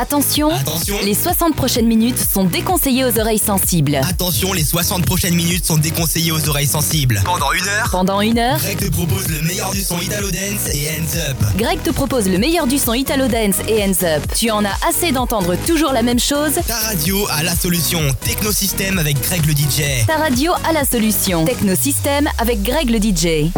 Attention, Attention. les 60 prochaines minutes sont déconseillées aux oreilles sensibles. Attention, les 60 prochaines minutes sont déconseillées aux oreilles sensibles. Pendant une heure, Pendant une heure, Greg te propose le meilleur du son Italo Dance et Hands Up. Greg te propose le meilleur du son Italo Dance et Hands Up. Tu en as assez d'entendre toujours la même chose? Ta radio a la solution. Technosystème avec Greg le DJ. Ta radio a la solution. Technosystème avec Greg le DJ.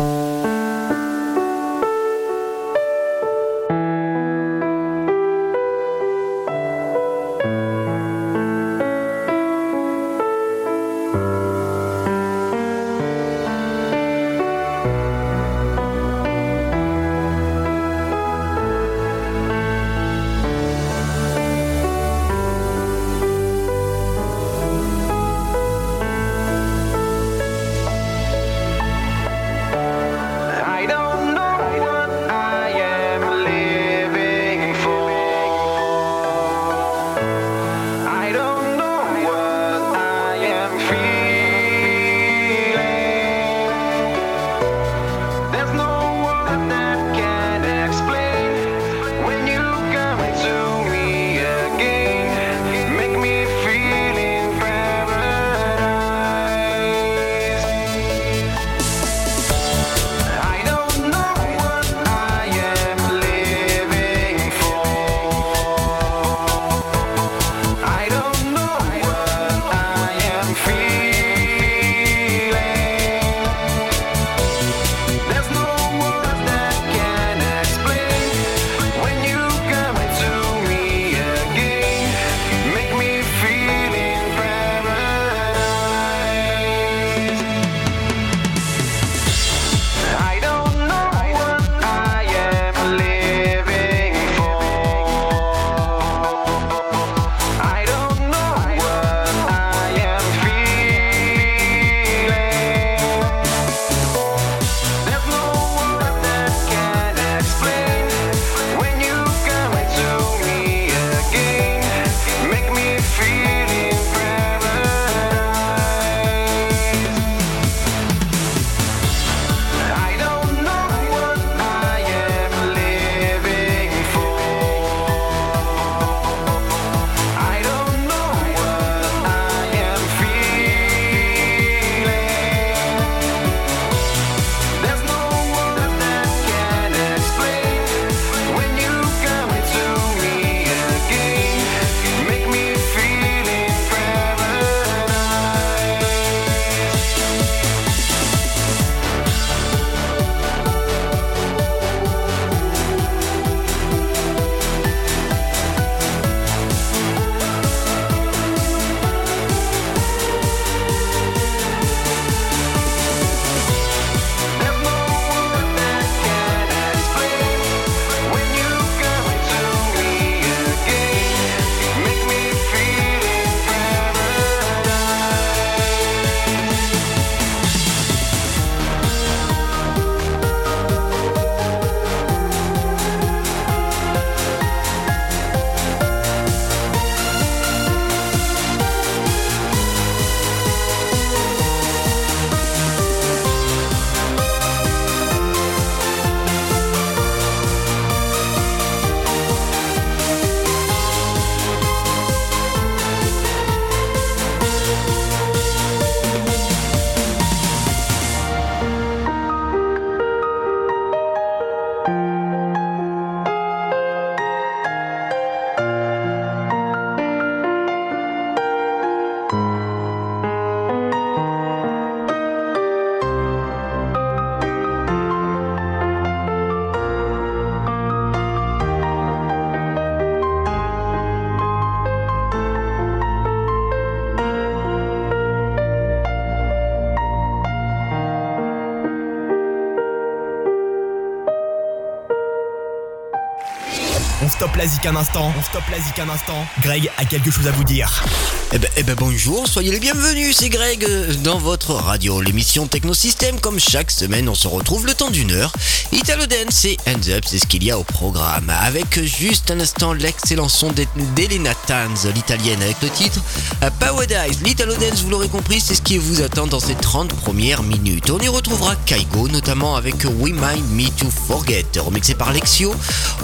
La un instant. On stoppe la zik un instant. Greg a quelque chose à vous dire. Eh ben, eh ben bonjour, soyez les bienvenus, c'est Greg euh, dans votre radio, l'émission Technosystème. Comme chaque semaine, on se retrouve le temps d'une heure. Italo Dance et Hands Up, c'est ce qu'il y a au programme. Avec juste un instant l'excellent son d'E- d'Elena Tanz, l'italienne, avec le titre euh, Paradise. L'Italo Dance, vous l'aurez compris, c'est ce qui vous attend dans ces 30 premières minutes. On y retrouvera Kaigo, notamment avec We Mind Me to Forget, remixé par Lexio.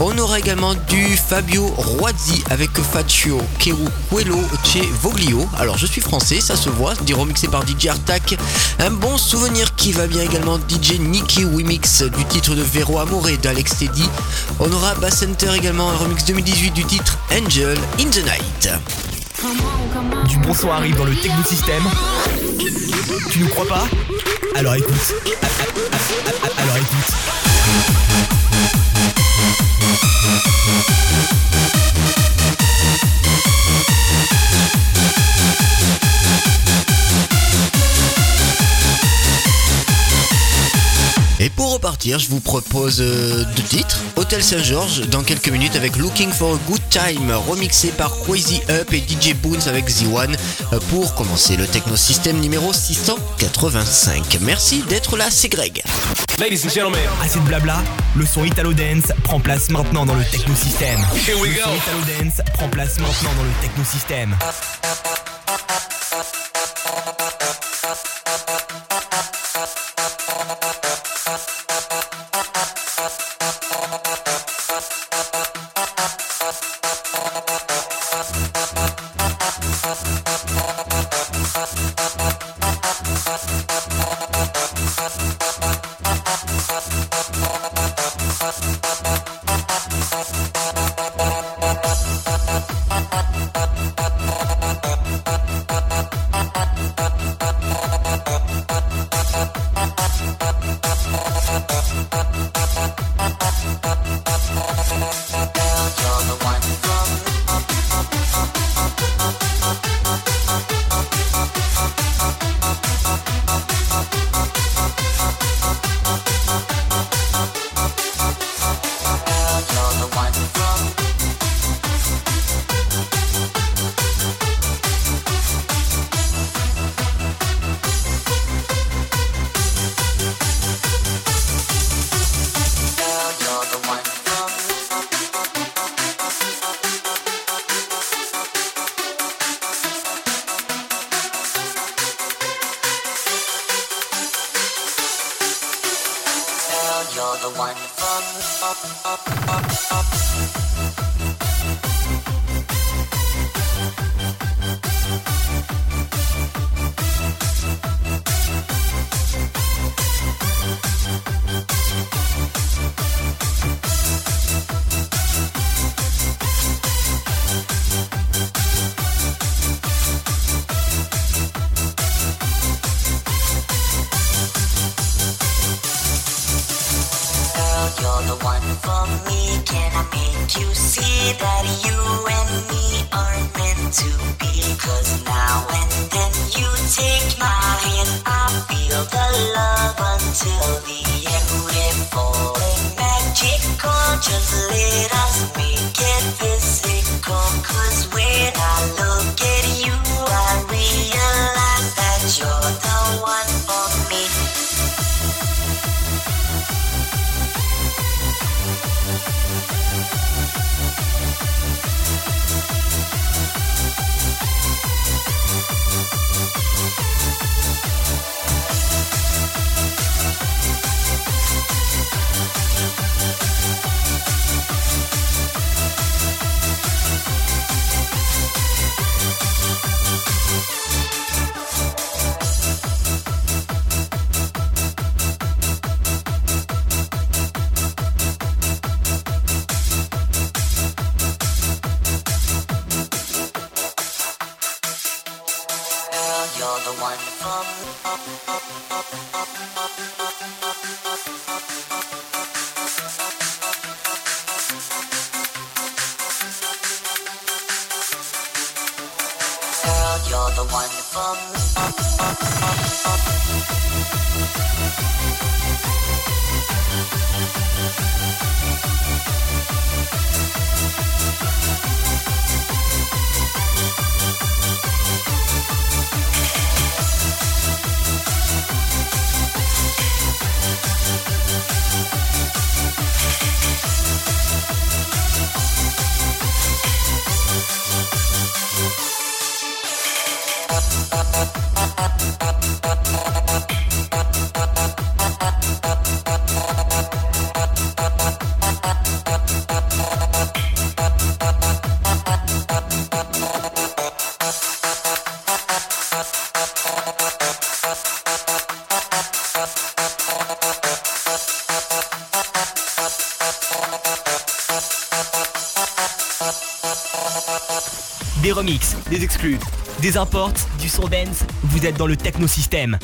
On aura également du Fabio Roazzi avec Faccio Quello Che Voglio. Alors je suis français, ça se voit, dit remixé par DJ Artak. Un bon souvenir qui va bien également DJ Nicky Wimix du titre de Vero Amore d'Alex Teddy. On aura Bass Center également un remix 2018 du titre Angel in the Night. Du bon son arrive dans le Techno System. Tu nous crois pas? Alors écoute. Alors écoute. Pour repartir, je vous propose euh, deux titres. Hôtel Saint-Georges dans quelques minutes avec Looking for a Good Time, remixé par Crazy Up et DJ Boons avec Z1 euh, pour commencer le Techno System numéro 685. Merci d'être là, c'est Greg. Ladies and gentlemen, Assez de blabla, le son Italo Dance prend place maintenant dans le Techno System. here we Le go. son Italo Dance prend place maintenant dans le Techno System. des exclus, des imports, du son dance, vous êtes dans le technosystème.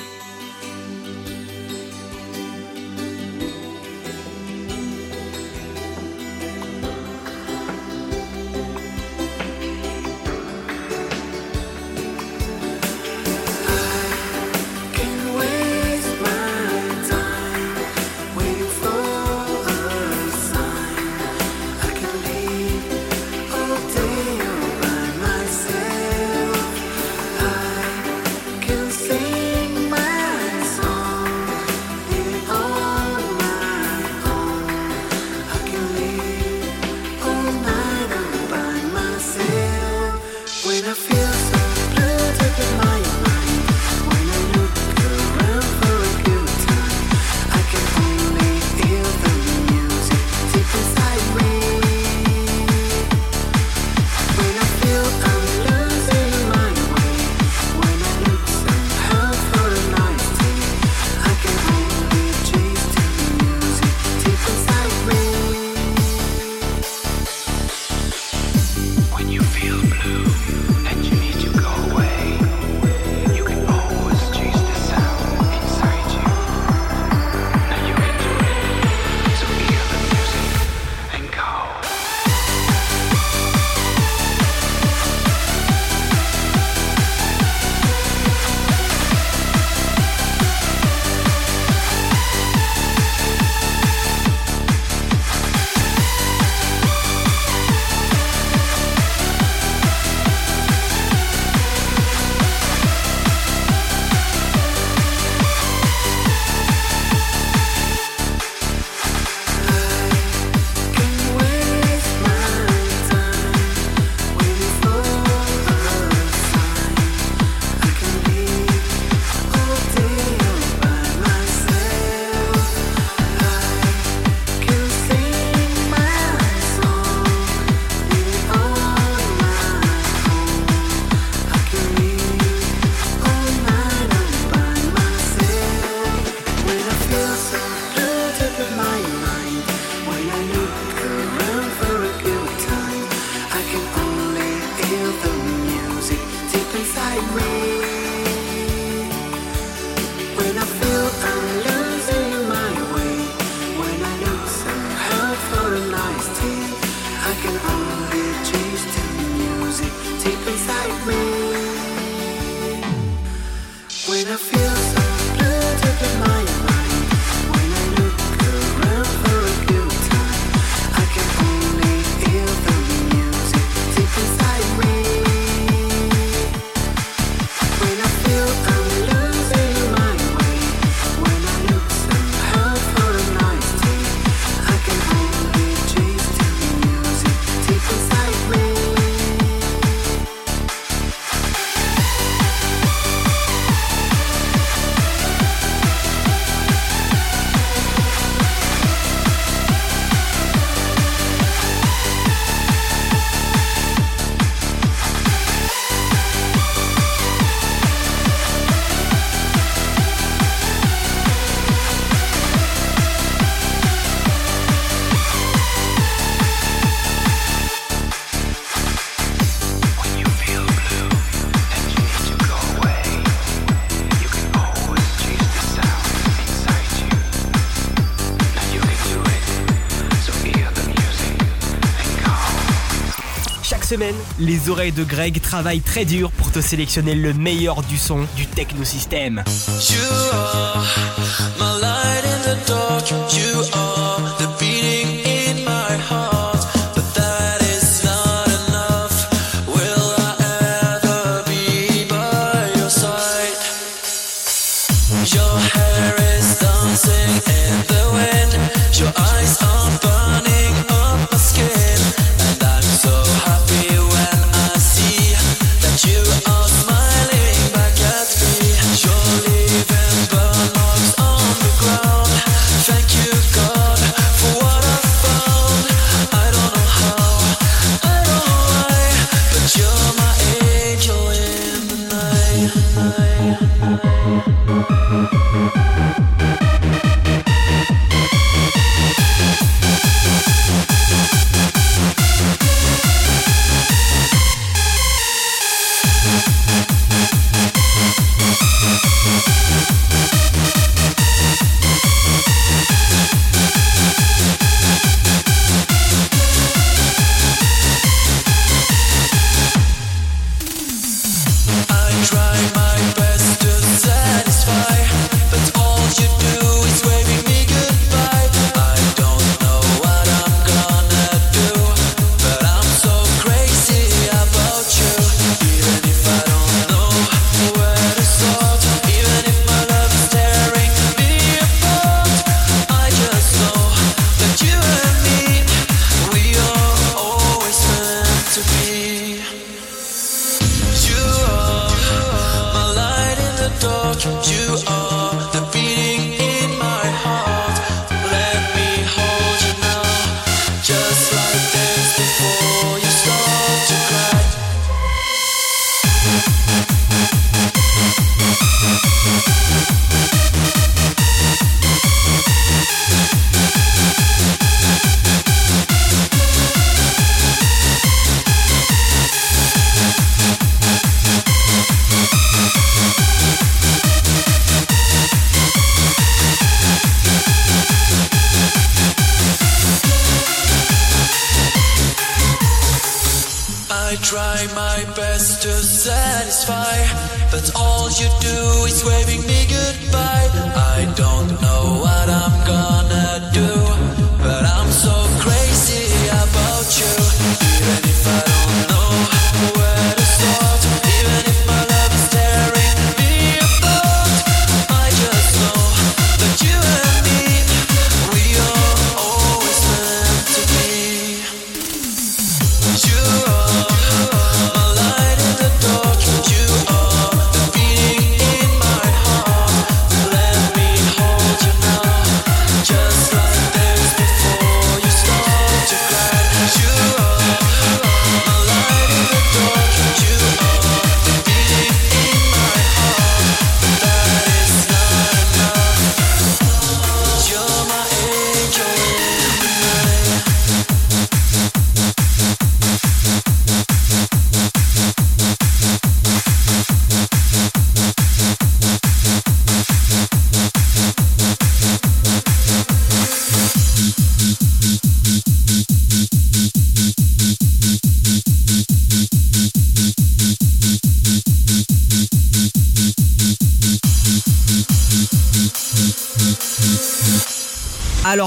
les oreilles de Greg travaillent très dur pour te sélectionner le meilleur du son du technosystème.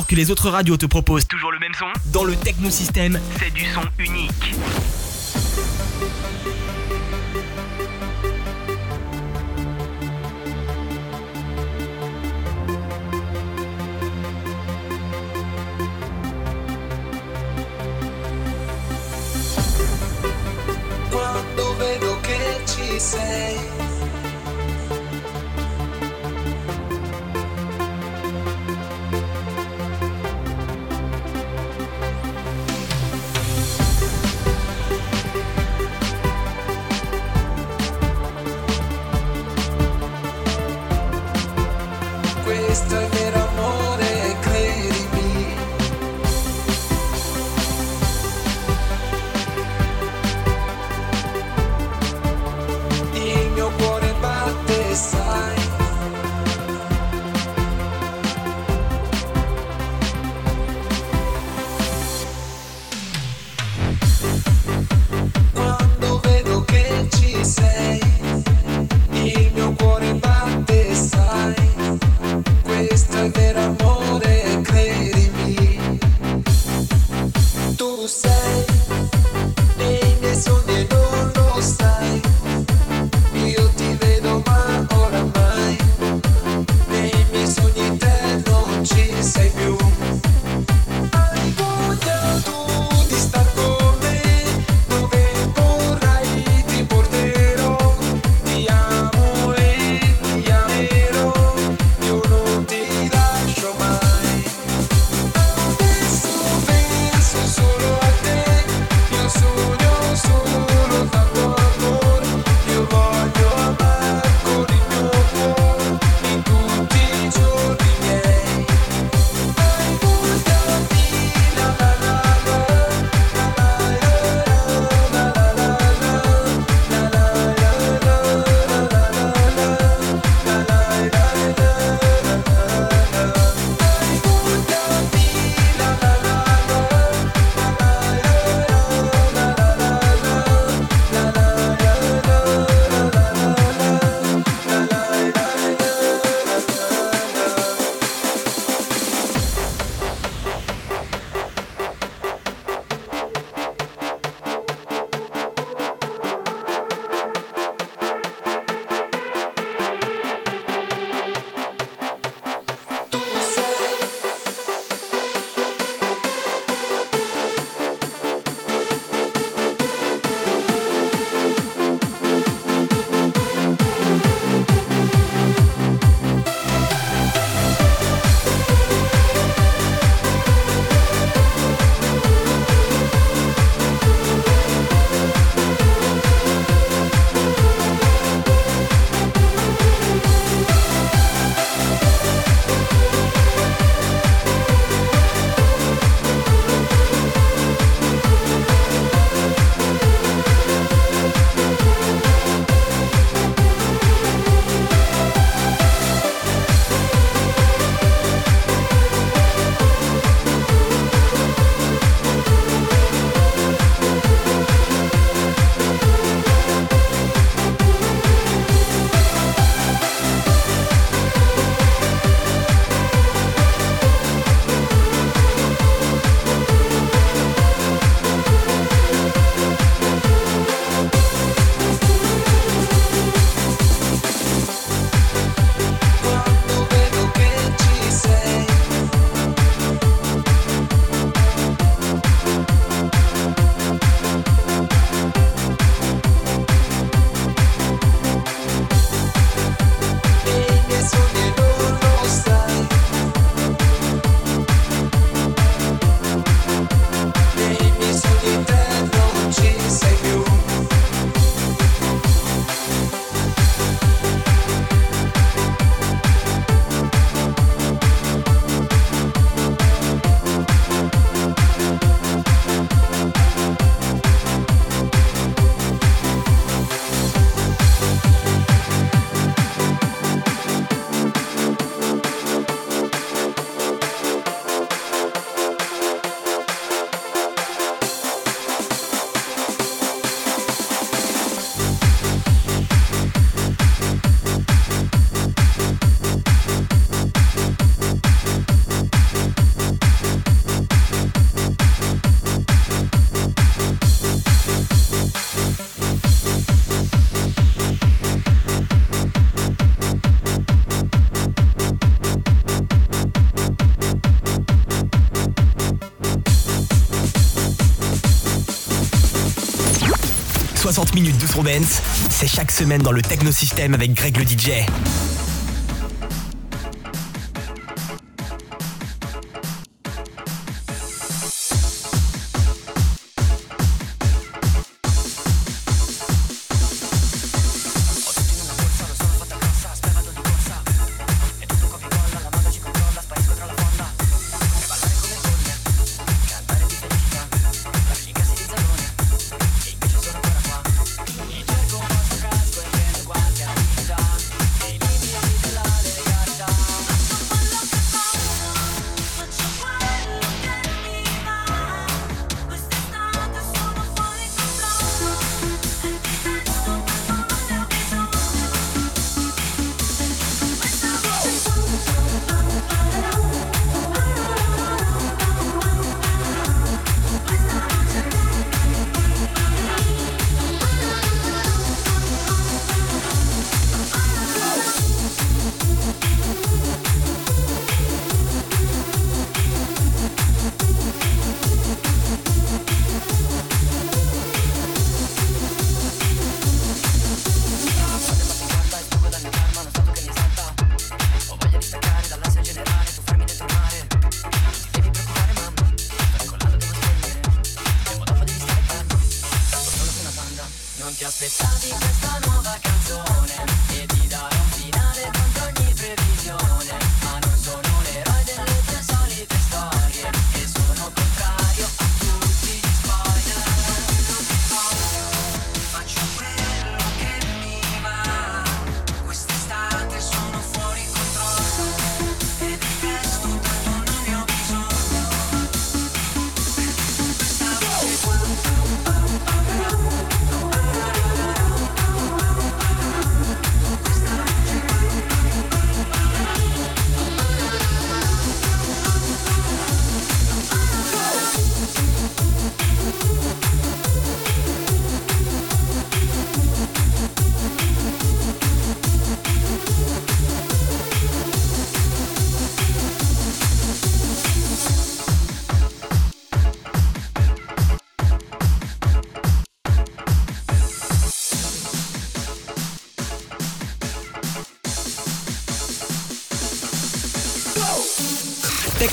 que les autres radios te proposent. Toujours le même son, dans le technosystème, c'est du son unique. C'est chaque semaine dans le Technosystème avec Greg le DJ.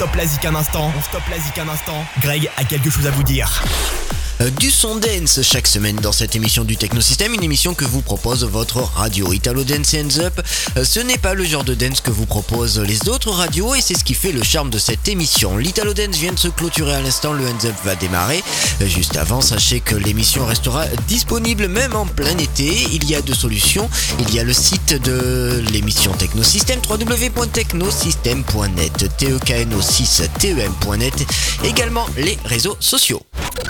Stoppe la zik un instant. On stoppe la zik un instant. Greg a quelque chose à vous dire. Euh, Du son dance chaque semaine dans cette émission du Technosystème, une émission que vous propose votre radio Italo Dance Hands Up. Euh, Ce n'est pas le genre de dance que vous proposent les autres radios et c'est ce qui fait le charme de cette émission. L'Italo Dance vient de se clôturer à l'instant, le Hands Up va démarrer. Euh, Juste avant, sachez que l'émission restera disponible même en plein été. Il y a deux solutions. Il y a le site de l'émission Technosystème www.technosystème.net tekno6 tem.net également les réseaux sociaux.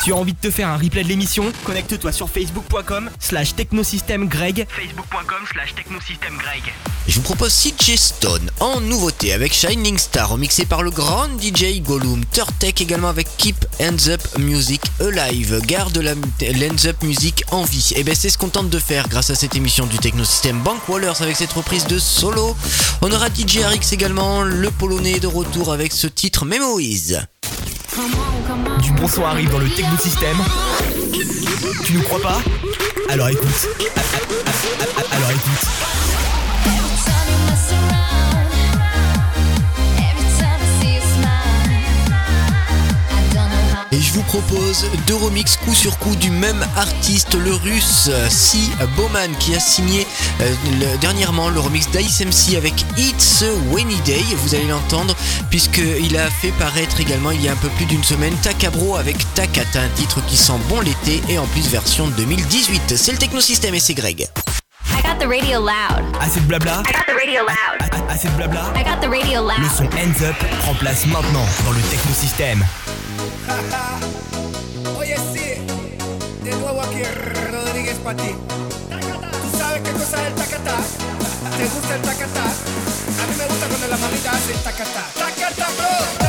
Tu as envie de te un replay de l'émission Connecte-toi sur facebook.com slash technosystèmegreg facebook.com slash technosystèmegreg Je vous propose CJ Stone en nouveauté avec Shining Star remixé par le grand DJ Gollum, Turtek également avec Keep Hands Up Music Alive, garde la l'Hands Up Music en vie. Et ben c'est ce qu'on tente de faire grâce à cette émission du Technosystème Bank Wallers avec cette reprise de solo. On aura DJ RX également, le polonais de retour avec ce titre Memories. Du bon son arrive dans le Technosystème. Tu nous crois pas? Alors écoute. Alors écoute. Et je vous propose deux remixes coup sur coup du même artiste, le russe Si Bowman, qui a signé euh, le- dernièrement le remix d'Ice MC avec It's a Rainy Day. Vous allez l'entendre, puisqu'il a fait paraître également il y a un peu plus d'une semaine Takabro avec Takata, un titre qui sent bon l'été et en plus version 2018. C'est le Technosystème et c'est Greg. I got the radio loud. Assez de blabla I got the radio loud. A- a- Assez de blabla I got the radio Le loud. son Hands Up prend place maintenant dans le Technosystème. Oye, sí, de nuevo aquí Rodríguez para ti. ¿Tú sabes qué cosa es el tacatá? ¿Te gusta el tacatá? A mí me gusta cuando la mamita hace el tacatá. ¡Tacatá, bro!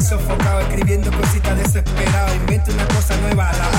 Sofocado Escribiendo cositas desesperado Invento una cosa nueva la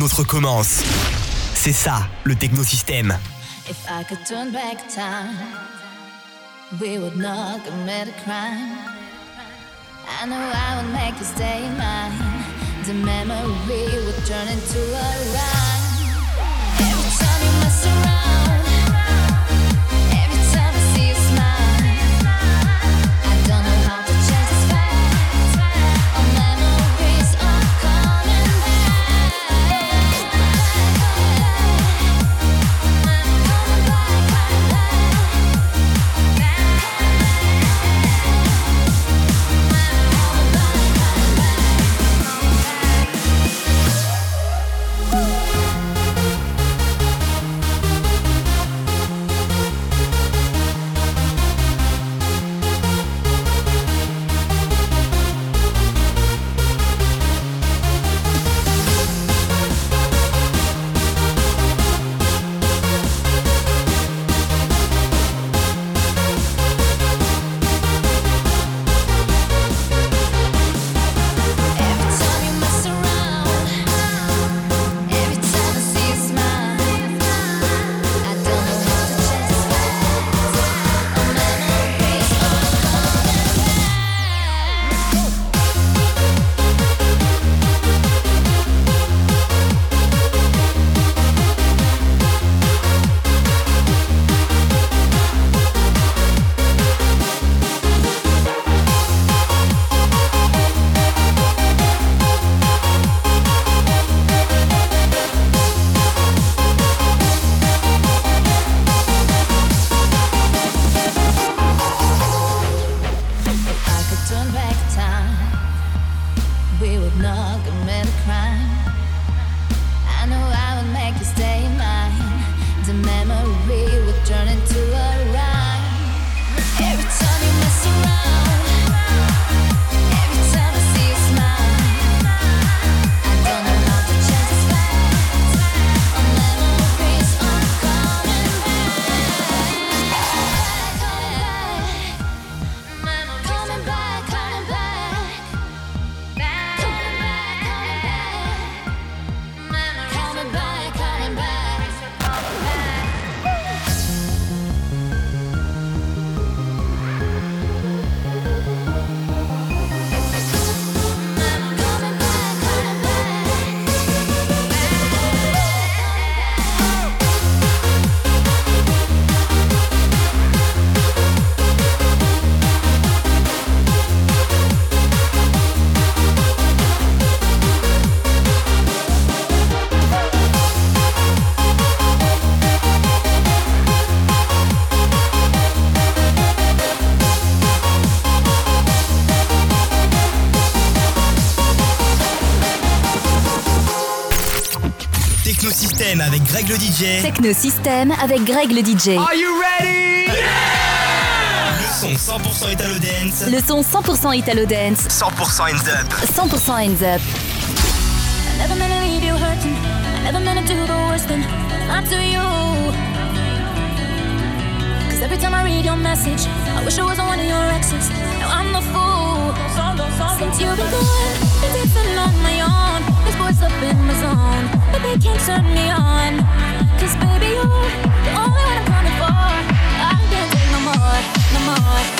un autre commence. C'est ça, le technosystème. If I could turn back time, we would not commit a crime. I know I would make a stay mine. The memory would turn into a rhyme. Le DJ. Technosystème avec Greg le DJ. Are you ready? Le son 100% Italo Dance. Le son 100% Italo Dance. 100% hands up. 100% hands up. I never meant to leave you hurting. I never meant to do the worst thing. Not to you. Cause every time I read your message, I wish I wasn't one of your exes. Now I'm the fool. Since you've been gone, been dancing on my own. This boy's up in my zone, but they can't turn me on. Cause baby, you're the only one I'm coming for. I can't take no more, no more.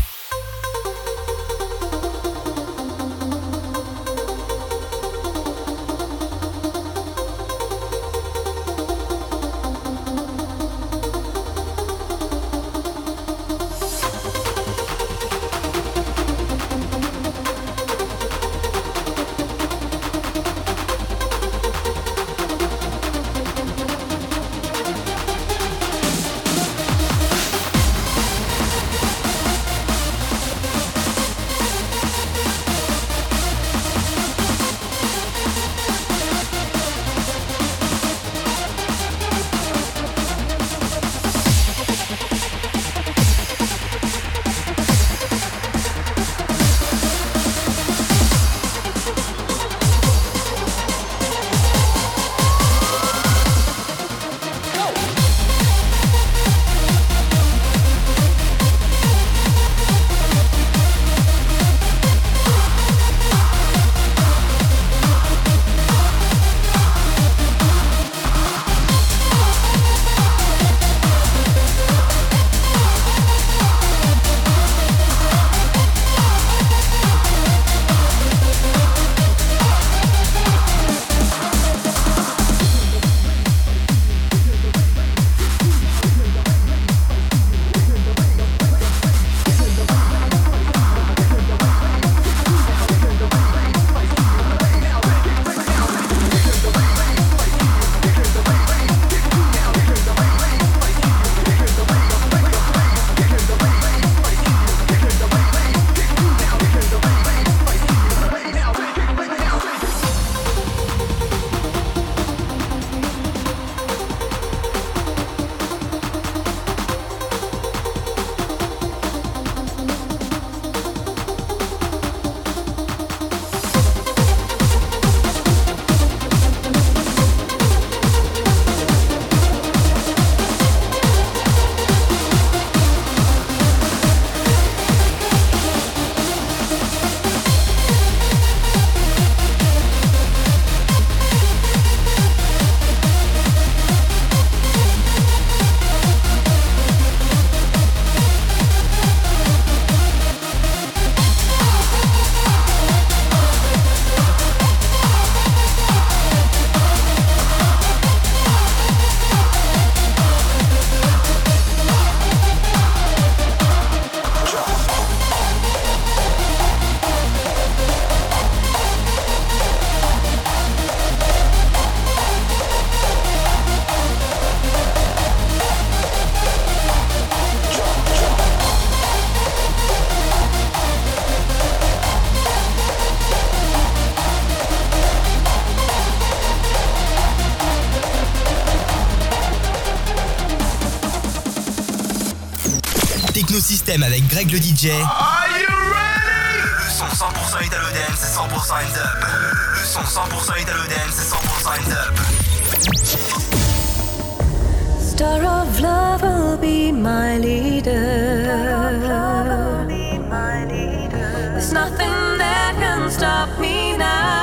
Greg le DJ. Are you ready? Le son 100% Italo Dance et 100% Hands Up. Le son 100% Italo Dance et 100% Hands Up. Star of love will be my leader. There's nothing that can stop me now.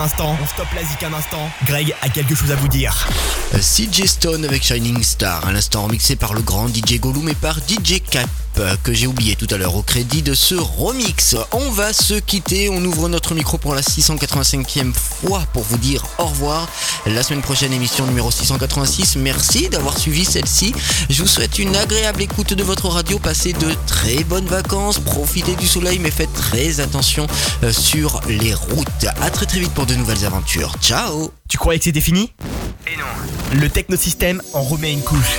Instant, on stoppe la zik un instant. Greg a quelque chose à vous dire. CJ Stone avec Shining Star, à l'instant remixé par le grand DJ Gollum et par DJ Cap euh, que j'ai oublié tout à l'heure au crédit de ce remix. On va se quitter, on ouvre notre micro pour la 685e fois pour vous dire au revoir. La semaine prochaine émission numéro 686. Merci d'avoir suivi celle-ci. Je vous souhaite une agréable écoute de votre radio, passez de très bonnes vacances, profitez du soleil mais faites très attention euh, sur les routes. À très très vite pour de nouvelles aventures. Ciao Tu croyais que c'était fini? Et non. Le technosystème en remet une couche.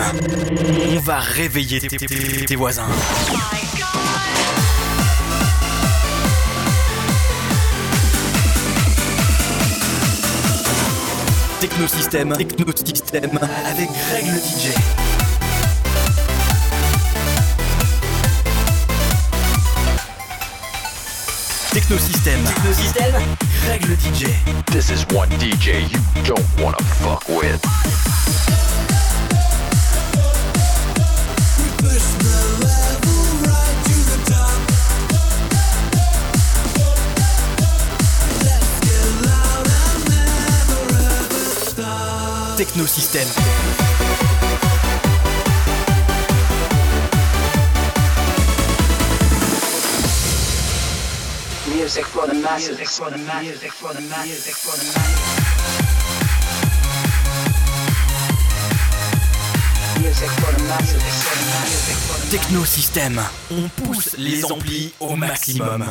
On va réveiller tes, tes- tes voisins. Technosystème, Technosystème, avec Greg le DJ. Technosystème, Technosystème, Greg le DJ. This is one DJ you don't wanna fuck with. Technosystème. Music for the masses. Music for the masses. Music for the masses. Music for the masses. Music for the masses. Music for the masses. Technosystème. On pousse les amplis au maximum.